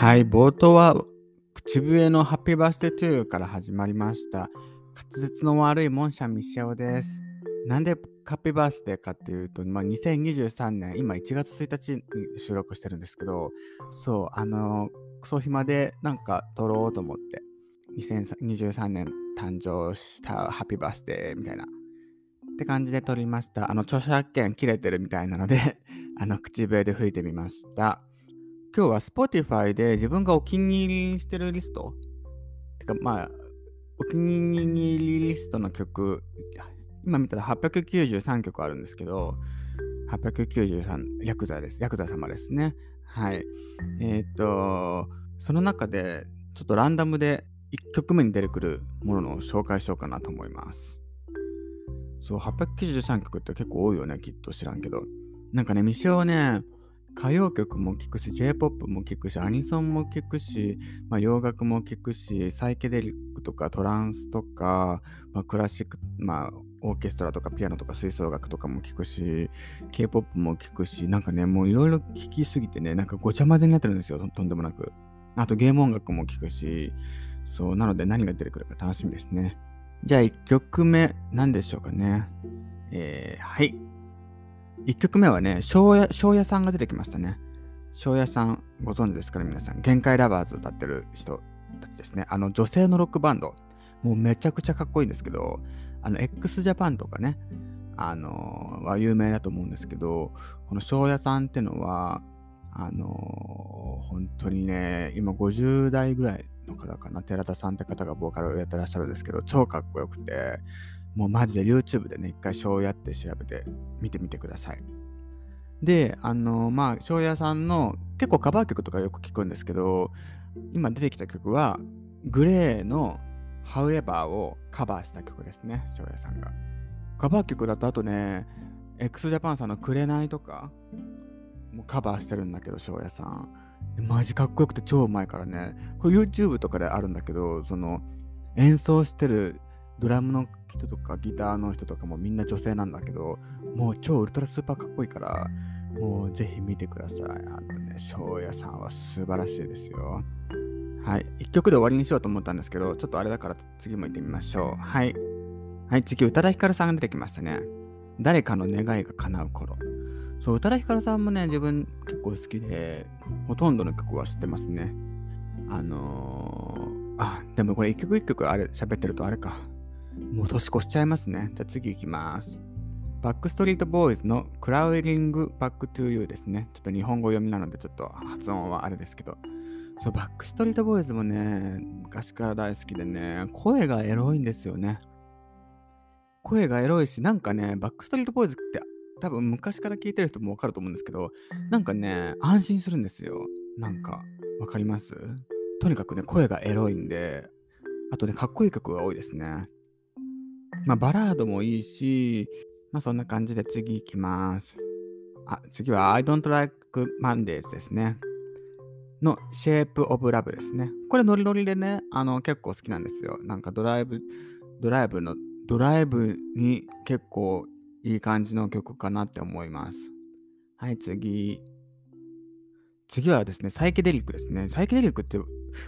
はい、冒頭は口笛のハッピーバースデートゥーから始まりました。滑舌の悪いモンシャンミシェオです。なんでハッピーバースデーかっていうと、まあ、2023年、今1月1日に収録してるんですけど、そう、あの、クソ暇でなんか撮ろうと思って、2023年誕生したハッピーバースデーみたいな。って感じで撮りました。あの、著作権切れてるみたいなので あの、口笛で吹いてみました。今日は Spotify で自分がお気に入りしてるリスト。てかまあお気に入りリストの曲今見たら893曲あるんですけど893ヤクザです。ヤクザ様ですね。はい。えー、っとその中でちょっとランダムで1曲目に出てくるものを紹介しようかなと思います。そう893曲って結構多いよねきっと知らんけど。なんかね、ミシオはね、歌謡曲も聴くし、J-POP も聴くし、アニソンも聴くし、まあ、洋楽も聴くし、サイケデリックとかトランスとか、まあ、クラシック、まあ、オーケストラとかピアノとか吹奏楽とかも聴くし、K-POP も聴くし、なんかね、もういろいろ聴きすぎてね、なんかごちゃ混ぜになってるんですよ、とんでもなく。あとゲーム音楽も聴くし、そう、なので何が出てくるか楽しみですね。じゃあ1曲目、何でしょうかね。えー、はい。1曲目はね、庄屋さんが出てきましたね。庄屋さん、ご存知ですかね、皆さん。限界ラバーズ歌ってる人たちですね。あの、女性のロックバンド。もうめちゃくちゃかっこいいんですけど、あの、x ジャパンとかね、あのー、は有名だと思うんですけど、この庄屋さんってのは、あのー、本当にね、今50代ぐらいの方かな、寺田さんって方がボーカルをやってらっしゃるんですけど、超かっこよくて、もうマジで YouTube でね、一回庄屋って調べて見てみてください。で、あのまあ、庄屋さんの結構カバー曲とかよく聞くんですけど、今出てきた曲は、グレーの However をカバーした曲ですね、庄屋さんが。カバー曲だとあとね、XJAPAN さんの紅とかもカバーしてるんだけど、庄屋さん。マジかっこよくて超うまいからね。これ YouTube とかであるんだけど、その演奏してるドラムの人とかギターの人とかもみんな女性なんだけど、もう超ウルトラスーパーかっこいいから、もうぜひ見てください。あのね、翔也さんは素晴らしいですよ。はい。1曲で終わりにしようと思ったんですけど、ちょっとあれだから次も行ってみましょう。はい。はい、次、宇多田ヒカルさんが出てきましたね。誰かの願いが叶う頃。そう、宇多田ヒカルさんもね、自分結構好きで、ほとんどの曲は知ってますね。あのー、あ、でもこれ一曲一曲あれ喋ってるとあれか。もう年越しちゃいますね。じゃあ次行きます。 Backstreet Boys の Crawling Back to You ですね。ちょっと日本語読みなのでちょっと発音はあれですけど。そう、 Backstreet Boys もね、昔から大好きでね、声がエロいんですよね。声がエロいし、なんかね、 Backstreet Boys って多分昔から聞いてる人もわかると思うんですけど、なんかね、安心するんですよ。なんか、わかります？とにかくね、声がエロいんで、あとね、かっこいい曲が多いですね。まあ、バラードもいいし、まあ、そんな感じで次行きます。あ、次は I don't like Mondays ですね。の Shape of Love ですね。これノリノリでね、あの結構好きなんですよ。なんかドライブ、ドライブの、ドライブに結構いい感じの曲かなって思います。はい、次。次はですね、サイケデリックですね。サイケデリックって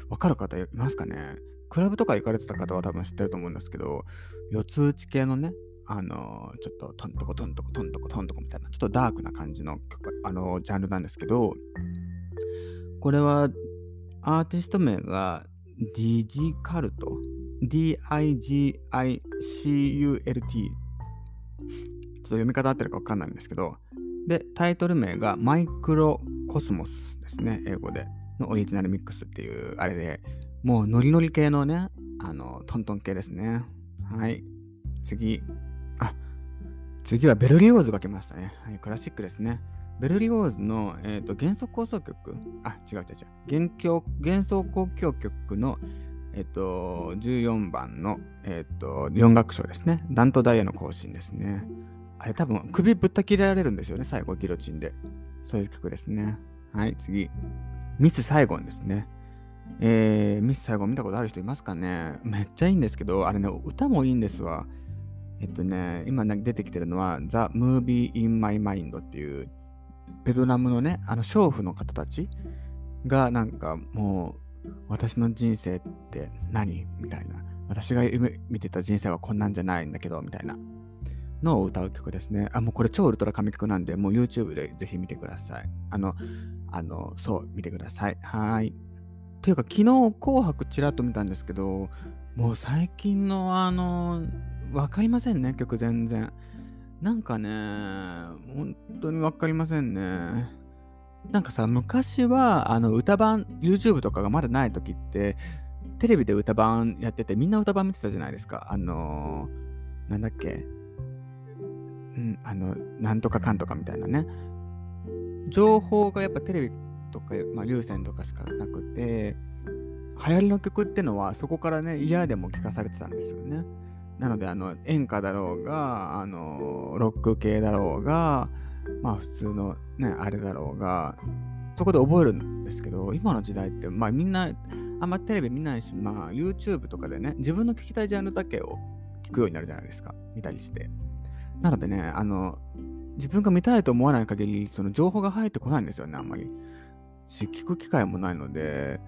わかる方いますかね？クラブとか行かれてた方は多分知ってると思うんですけど、四つ打ち系のね、あのちょっとトントコトントコトントコトントコみたいな、ちょっとダークな感じのあのジャンルなんですけど、これはアーティスト名がディジカルト、D-I-G-I-C-U-L-T。ちょっと読み方合ってるかわかんないんですけど、で、タイトル名がマイクロコスモスですね、英語で。のオリジナルミックスっていうあれで、もうノリノリ系のね、あの、トントン系ですね。はい。次。あ、次はベルリオーズが来ましたね。はい、クラシックですね。ベルリオーズの、えーと、幻想構想曲。あ、違う違う違う。幻幻想交響曲の、えっ、ー、と、14番の、えっ、ー、と、4楽章ですね。ダントダイヤの行進ですね。あれ多分首ぶった切れられるんですよね。最後、ギロチンで。そういう曲ですね。はい、次。ミス・サイゴンですね。えー、ミス最後見たことある人いますかね？めっちゃいいんですけど、あれね、歌もいいんですわ。えっとね、今出てきてるのは、The Movie in My Mind っていう、ベトナムのね、あの、娼婦の方たちがなんかもう私の人生って何？みたいな私が見てた人生はこんなんじゃないんだけどみたいなのを歌う曲ですね。あ、もうこれ超ウルトラ神曲なんで、もう YouTube でぜひ見てください。あの、あの、そう、見てください。はい。というか、昨日紅白ちらっと見たんですけど、もう最近のあの、わかりませんね、曲全然。なんかね、本当にわかりませんね。なんかさ、昔はあの歌版、YouTube とかがまだない時って、テレビで歌版やってて、みんな歌版見てたじゃないですか。あのー、なんだっけうん、あの、なんとかかんとかみたいなね。情報がやっぱテレビとか、まあ、流線とかしかなくて、流行りの曲ってのはそこからね、嫌でも聞かされてたんですよね。なので、あの、演歌だろうが、あの、ロック系だろうが、まあ普通のね、あれだろうが、そこで覚えるんですけど、今の時代って、まあみんな、あんまテレビ見ないし、まあ YouTube とかでね、自分の聞きたいジャンルだけを聞くようになるじゃないですか。見たりして。なのでね、あの、自分が見たいと思わない限り、その情報が入ってこないんですよね、あんまり。し、聞く機会もないので、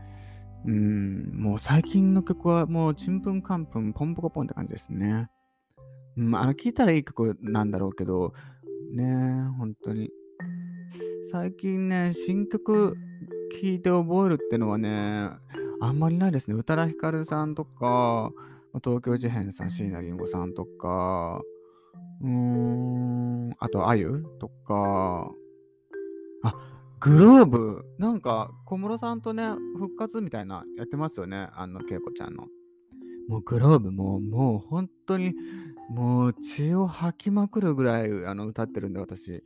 うん、もう最近の曲はもうちんぷんかんぷん、ポンポコポンって感じですね。うん、あの、聞いたらいい曲なんだろうけど、ね、本当に。最近ね、新曲聴いて覚えるってのはね、あんまりないですね。宇多田ヒカルさんとか、東京事変さん、椎名林檎さんとか、うーん、あと、あゆとか、あ、グローブ、なんか小室さんとね、復活みたいなやってますよね、あの、恵子ちゃんの。もうグローブも、もう本当に、もう血を吐きまくるぐらいあの歌ってるんで、私。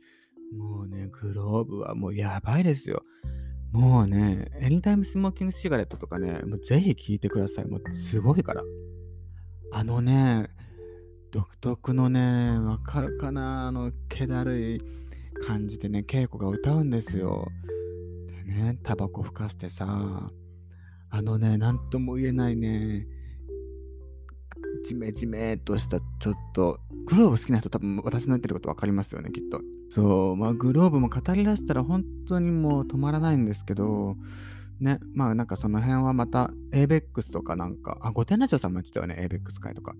もうね、グローブはもうやばいですよ。もうね、エニタイムスモーキングシガレットとかね、もうぜひ聴いてください。もうすごいから。あのね、独特のね、わかるかなあの、気だるい感じでね、稽古が歌うんですよ。でね、タバコふかしてさ、あのね、なんとも言えないね、ジメジメとしたちょっと、グローブ好きな人多分私の言ってること分かりますよね、きっと。そう、まあグローブも語り出したら本当にもう止まらないんですけど、ね、まあなんかその辺はまた ABEX とかなんか、あ、御殿ラジオさんも言ってたよね、ABEX 会とか。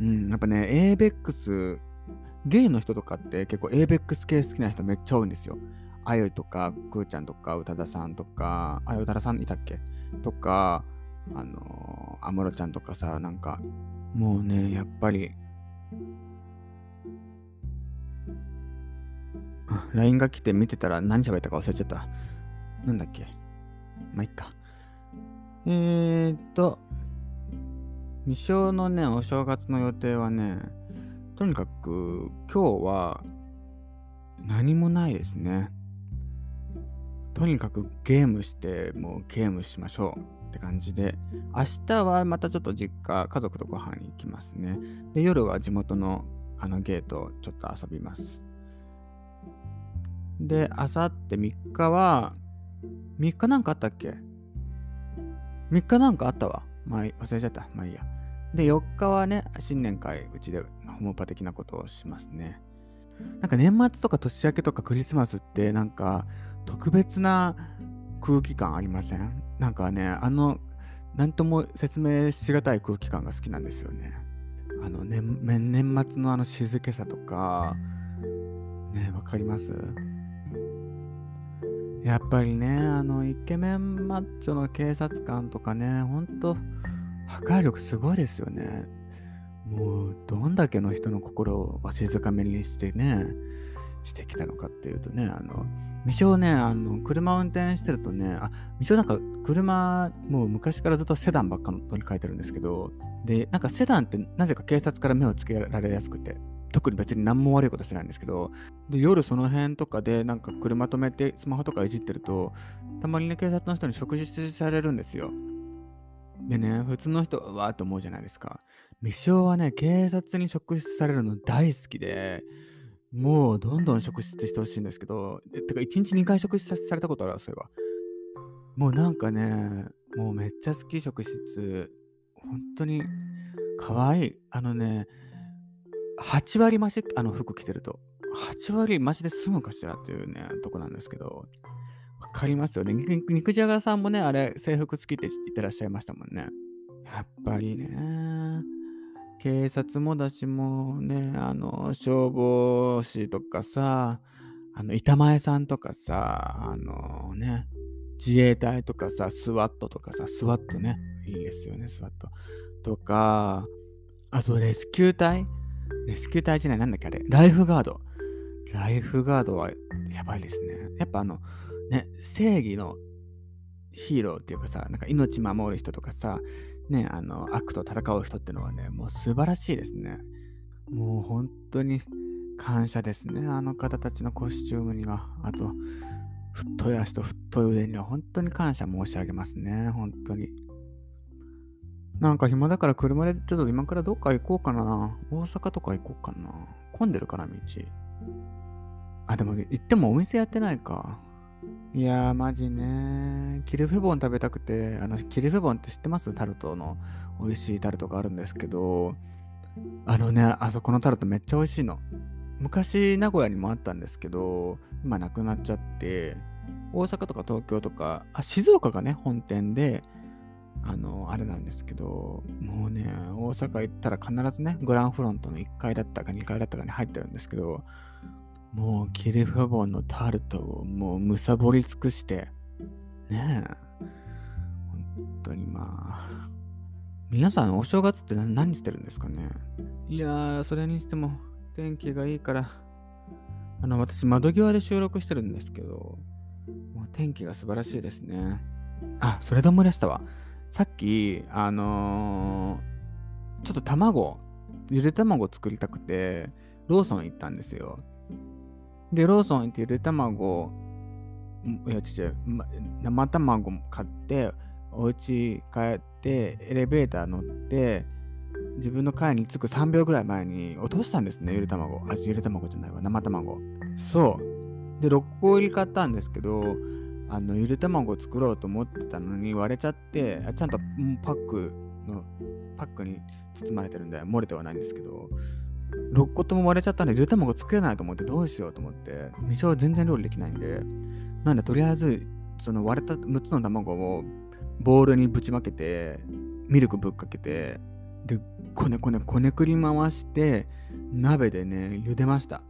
うん、やっぱね、ABEX、ゲイの人とかって結構 ABEX 系好きな人めっちゃ多いんですよ。あゆとか、くーちゃんとか、宇多田さんとか、あれ、宇多田さんいたっけ？とか、あの安室ちゃんとかさ、なんか、もうね、やっぱり、LINE が来て見てたら何喋ったか忘れちゃった。なんだっけ？まあ、いっか。えーっと、未生のね、お正月の予定はね、とにかく今日は何もないですね。とにかくゲームして、もうゲームしましょうって感じで、明日はまたちょっと実家、家族とご飯に行きますね。で、夜は地元のあのゲートちょっと遊びます。で、あさって3日は、3日なんかあったっけ ?3 日なんかあったわ。まあ、忘れちゃった。まあいいや。で、4日はね、新年会、うちでホモパ的なことをしますね。なんか年末とか年明けとかクリスマスってなんか特別な空気感ありません？なんかね、あの、なんとも説明しがたい空気感が好きなんですよね。あの年、年末のあの静けさとか、ね、わかります？やっぱりね、あの、イケメンマッチョの警察官とかね、ほんと、破壊力すごいですよね。もうどんだけの人の心をわしづかめにしてね、してきたのかっていうとね、あの、未生ね、あの、車運転してるとね、あ、未生なんか車、もう昔からずっとセダンばっかのに書いてるんですけど、で、なんかセダンってなぜか警察から目をつけられやすくて、特に別に何も悪いことしてないんですけど、で、夜その辺とかでなんか車止めてスマホとかいじってると、たまにね、警察の人に食事されるんですよ。でね、普通の人はわーと思うじゃないですか。未生はね、警察に職質されるの大好きで、もうどんどん職質してほしいんですけど、てか1日2回職質されたことあるそういえば。もうなんかね、もうめっちゃ好き職質。本当に可愛い。あのね、8割増し、あの服着てると。8割増しで済むかしらっていうね、とこなんですけど、かりますよね。肉じゃがさんもね、あれ、制服好きって言ってらっしゃいましたもんね。やっぱりね、警察もだしもね、あの、消防士とかさ、あの、板前さんとかさ、あのね、自衛隊とかさ、スワットとかさ、スワットね、いいですよね、スワット。とか、あと、レスキュー隊レスキュー隊じゃない、なんだっけあれ、ライフガード。ライフガードはやばいですね。やっぱあの、ね、正義のヒーローっていうかさ、なんか命守る人とかさ、ね、あの、悪と戦う人ってのはね、もう素晴らしいですね。もう本当に感謝ですね、あの方たちのコスチュームには。あと、太い足と太い腕には本当に感謝申し上げますね、本当に。なんか暇だから車でちょっと今からどっか行こうかな。大阪とか行こうかな。混んでるかな、道。あ、でも行ってもお店やってないか。いやー、マジね。キルフェボン食べたくて、あの、キルフェボンって知ってます？タルトの美味しいタルトがあるんですけど、あのね、あそこのタルトめっちゃ美味しいの。昔、名古屋にもあったんですけど、今なくなっちゃって、大阪とか東京とか、あ、静岡がね、本店で、あの、あれなんですけど、もうね、大阪行ったら必ずね、グランフロントの1階だったか2階だったかに入ってるんですけど、もうキルフボンのタルトをもうむさぼり尽くして、ねえ、本当にまあ、皆さんお正月って何してるんですかね？いやー、それにしても天気がいいから、あの、私窓際で収録してるんですけど、もう天気が素晴らしいですね。あ、それで思い出したわ。さっき、あのー、ちょっと卵、ゆで卵作りたくて、ローソン行ったんですよ。で、ローソン行ってゆで卵、いや、違う、ま、生卵買って、お家帰って、エレベーター乗って、自分の階に着く3秒ぐらい前に落としたんですね、ゆで卵。あ、ゆで卵じゃないわ、生卵。そう。で、6個入り買ったんですけど、あの、ゆで卵を作ろうと思ってたのに割れちゃって、ちゃんとパックの、パックに包まれてるんで、漏れてはないんですけど、6個とも割れちゃったんで、ゆで卵作れないと思って、どうしようと思って、未は全然料理できないんで、なんで、とりあえず、その割れた6つの卵をボウルにぶちまけて、ミルクぶっかけて、で、こねこねこねくり回して、鍋でね、茹でました。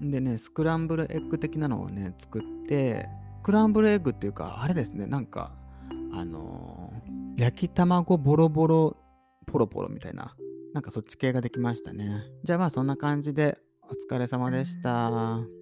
でね、スクランブルエッグ的なのをね、作って、スクランブルエッグっていうか、あれですね、なんか、あのー、焼き卵ボロボロポロポロみたいな、なんかそっち系ができましたね。じゃあまあそんな感じでお疲れ様でした。